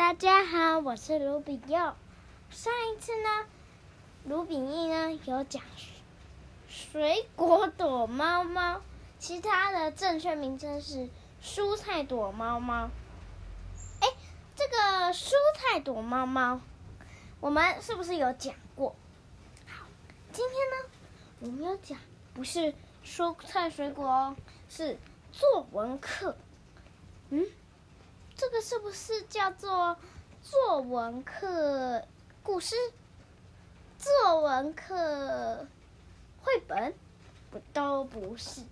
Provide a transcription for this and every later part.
大家好，我是卢炳佑。上一次呢，卢炳义呢有讲水果躲猫猫，其他的正确名称是蔬菜躲猫猫。哎，这个蔬菜躲猫猫，我们是不是有讲过？好，今天呢，我们有讲不是蔬菜水果哦，是作文课。嗯。这个是不是叫做作文课故事？作文课绘本？不，都不是。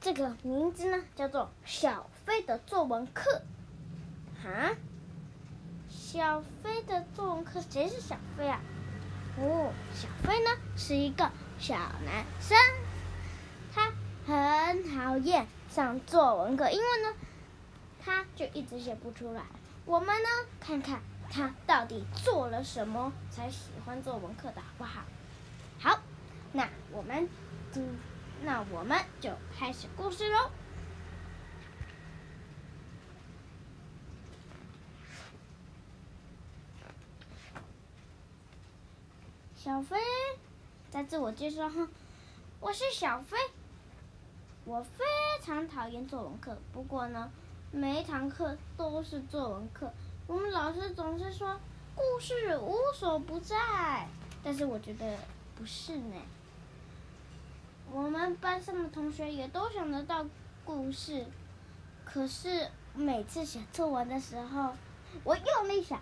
这个名字呢，叫做小飞的作文课。啊？小飞的作文课，谁是小飞啊？哦，小飞呢是一个小男生，他很讨厌上作文课，因为呢。他就一直写不出来。我们呢，看看他到底做了什么才喜欢作文课的好不好？好，那我们，嗯，那我们就开始故事喽。小飞在自我介绍哈，我是小飞，我非常讨厌作文课，不过呢。每一堂课都是作文课，我们老师总是说故事无所不在，但是我觉得不是呢。我们班上的同学也都想得到故事，可是每次写作文的时候，我用力想，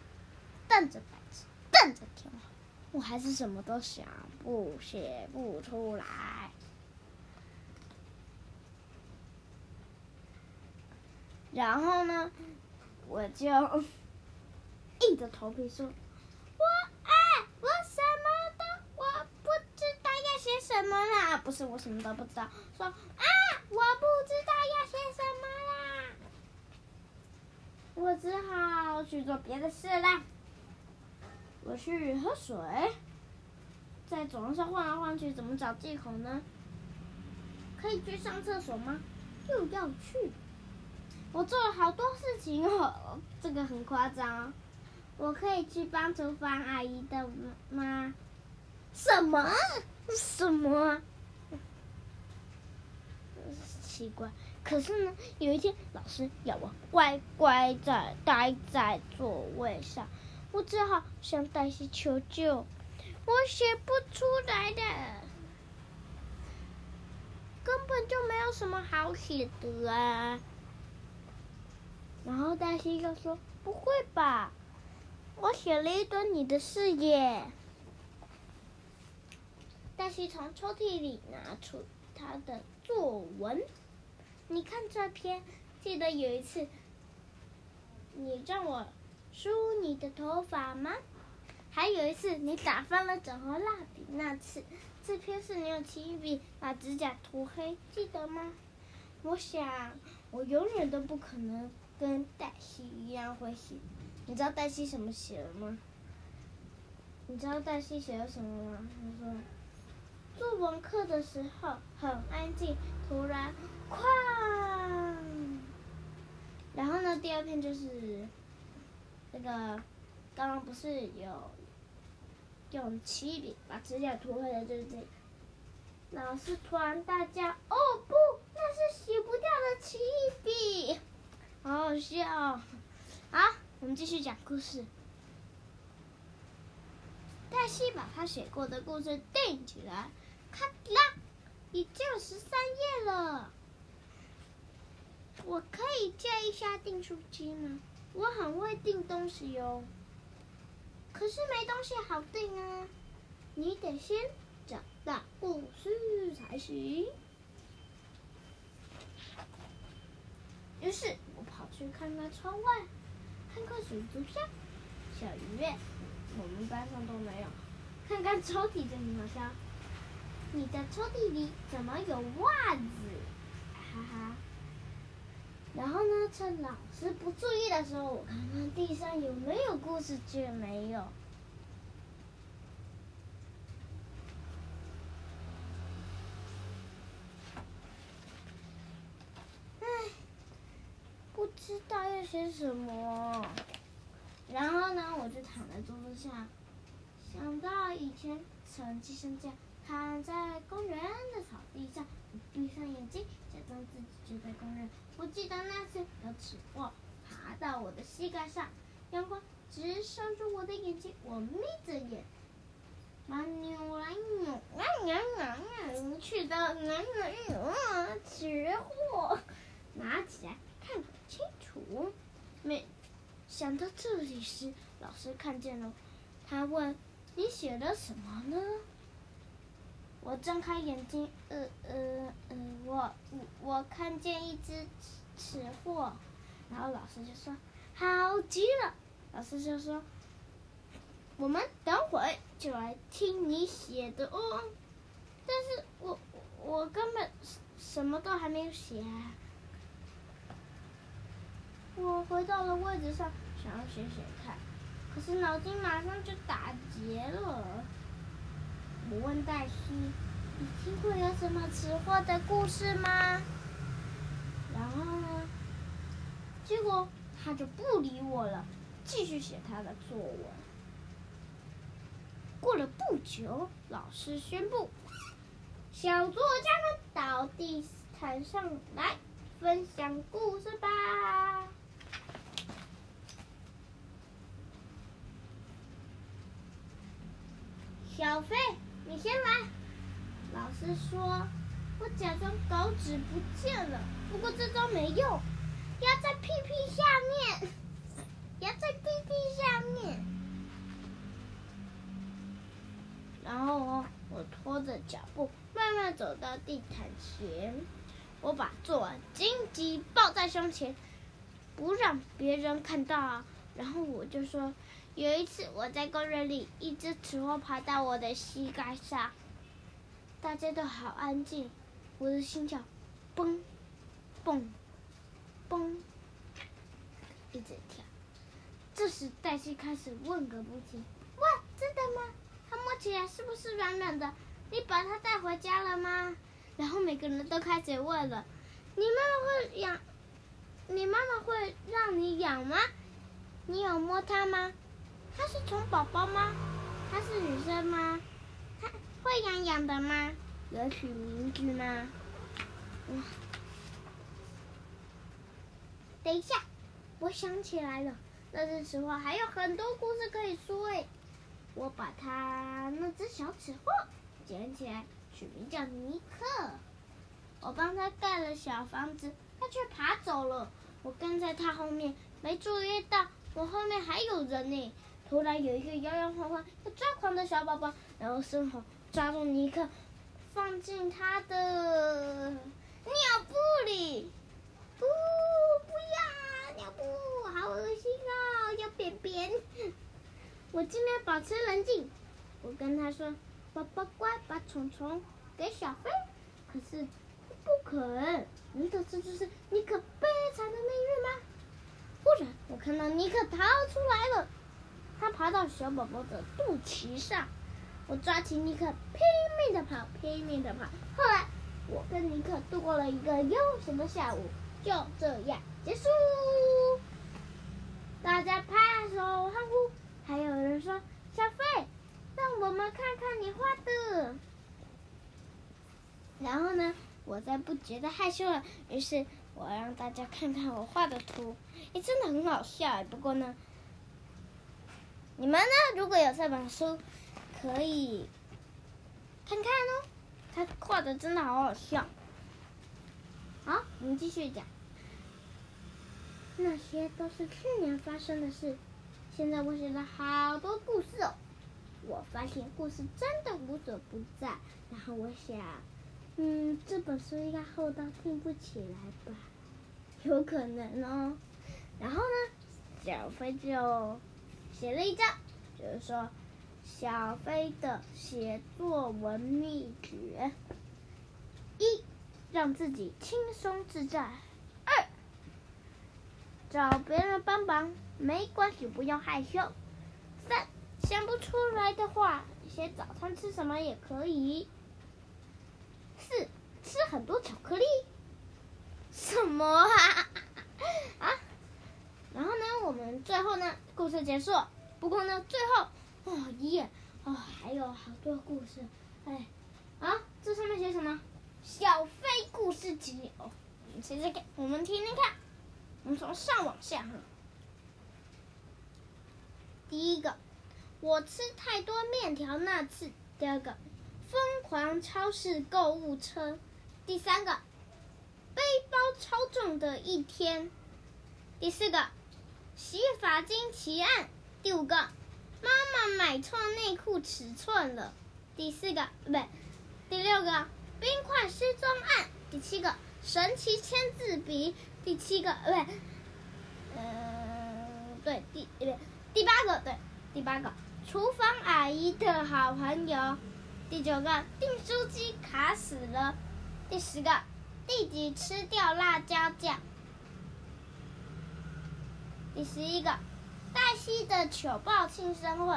瞪着白纸，瞪着天花，我还是什么都想不写不出来。然后呢，我就硬着头皮说：“我哎，我什么都我不知道要写什么啦，不是我什么都不知道。”说：“啊，我不知道要写什么啦。”我只好去做别的事啦。我去喝水，在床上晃来晃去，怎么找借口呢？可以去上厕所吗？又要去。我做了好多事情哦，这个很夸张。我可以去帮厨房阿姨的吗？什么？什么？奇怪。可是呢，有一天老师要我乖乖在待在座位上，我只好向黛西求救。我写不出来的，根本就没有什么好写的啊。然后黛西就说：“不会吧，我写了一堆你的事耶。”黛西从抽屉里拿出他的作文，你看这篇，记得有一次，你让我梳你的头发吗？还有一次你打翻了整盒蜡笔那次，这篇是你用起笔把指甲涂黑，记得吗？我想，我永远都不可能。跟黛西一样会写，你知道黛西什么写了吗？你知道黛西写了什么吗？他说，作文课的时候很安静，突然，哐！然后呢，第二篇就是，那个，刚刚不是有用起笔把指甲涂黑的，就是这个。老师突然大叫：“哦不，那是洗不掉的起笔！”好好笑，好，我们继续讲故事。黛西把他写过的故事订起来，咔啦，已经有十三页了。我可以借一下订书机吗？我很会订东西哟，可是没东西好订啊。你得先找到故事才行。于是。去看看窗外，看看水族箱、小鱼，我们班上都没有。看看抽屉，这很好笑。你的抽屉里怎么有袜子？哈哈。然后呢，趁老师不注意的时候，我看看地上有没有故事，却没有。些什么。然后呢，我就躺在桌子上，想到以前成绩生这样，躺在公园的草地上，闭上眼睛，假装自己就在公园。我记得那次有齿货爬到我的膝盖上，阳光直射着我的眼睛，我眯着眼，把扭来扭，啊呀呀呀，去的哪哪有齿货，拿起来看看图，没想到这里时，老师看见了，他问：“你写的什么呢？”我睁开眼睛，呃呃呃，我我我看见一只吃货，然后老师就说：“好极了。”老师就说：“我们等会就来听你写的哦。”但是我我根本什么都还没有写。我回到了位置上。想要写写看，可是脑筋马上就打结了。我问黛西：“你听过有什么齿货的故事吗？”然后呢，结果他就不理我了，继续写他的作文。过了不久，老师宣布：“小作家们到地毯上来分享故事吧。”小飞，你先来。老师说：“我假装稿纸不见了，不过这招没用，压在屁屁下面，压在屁屁下面。”然后我拖着脚步慢慢走到地毯前，我把作文紧紧抱在胸前，不让别人看到。然后我就说。有一次，我在公园里，一只雌蛙爬到我的膝盖上，大家都好安静，我的心跳，蹦，蹦，蹦，一直跳。这时，黛西开始问个不停：“哇，真的吗？它摸起来是不是软软的？你把它带回家了吗？”然后每个人都开始问了：“你妈妈会养？你妈妈会让你养吗？你有摸它吗？”它是虫宝宝吗？它是女生吗？它会痒痒的吗？有取名字吗？哇！等一下，我想起来了，那只齿货还有很多故事可以说诶。我把它那只小齿货捡起来，取名叫尼克。我帮他盖了小房子，他却爬走了。我跟在他后面，没注意到我后面还有人呢。突然有一个摇摇晃晃、要抓狂的小宝宝，然后伸手抓住尼克，放进他的尿布里。不，不要尿布，好恶心哦，要便便。我尽量保持冷静，我跟他说：“宝宝乖，把虫虫给小飞。”可是不肯。难道这就是尼克悲惨的命运吗？忽然，我看到尼克逃出来了。他爬到小宝宝的肚脐上，我抓起尼克，拼命的跑，拼命的跑。后来，我跟尼克度过了一个悠闲的下午，就这样结束。大家拍手欢呼，还有人说：“小飞，让我们看看你画的。”然后呢，我再不觉得害羞了，于是我让大家看看我画的图，哎，真的很好笑。不过呢。你们呢？如果有这本书，可以看看哦。他画的真的好好笑。好，我们继续讲。那些都是去年发生的事。现在我写了好多故事哦。我发现故事真的无所不在。然后我想，嗯，这本书应该厚到听不起来吧？有可能哦。然后呢，小飞就。写了一张，就是说小飞的写作文秘诀：一，让自己轻松自在；二，找别人帮忙，没关系，不用害羞；三，想不出来的话，写早餐吃什么也可以；四，吃很多巧克力。什么啊？啊？然后呢，我们最后呢，故事结束。不过呢，最后哦耶哦，还有好多故事。哎，啊，这上面写什么？小飞故事集哦，我们接着看，我们听听看。我们从上往下哈。第一个，我吃太多面条那次。第二个，疯狂超市购物车。第三个，背包超重的一天。第四个。洗发精奇案，第五个，妈妈买错内裤尺寸了。第四个，不对，第六个，冰块失踪案。第七个，神奇签字笔。第七个，不对，嗯，对，第不对，第八个，对，第八个，厨房阿姨的好朋友。第九个，订书机卡死了。第十个，弟弟吃掉辣椒酱。第十一个，黛西的糗爆庆生会。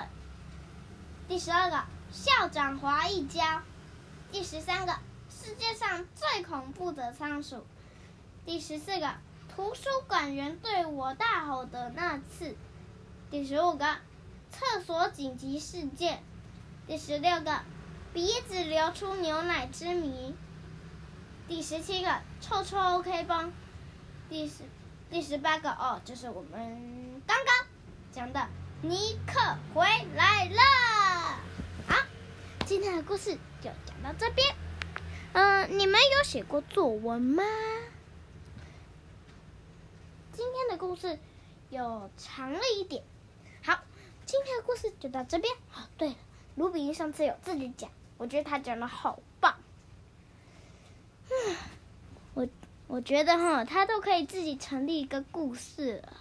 第十二个，校长滑一跤。第十三个，世界上最恐怖的仓鼠。第十四个，图书馆员对我大吼的那次。第十五个，厕所紧急事件。第十六个，鼻子流出牛奶之谜。第十七个，臭臭 OK 绷。第十。第十八个哦，就是我们刚刚讲的尼克回来了。好，今天的故事就讲到这边。嗯、你们有写过作文吗？今天的故事有长了一点。好，今天的故事就到这边。哦，对了，卢比上次有自己讲，我觉得他讲的好棒。嗯，我。觉得哈，他都可以自己成立一个故事了。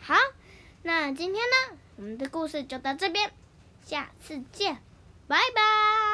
好，那今天呢，我们的故事就到这边，下次见，拜拜。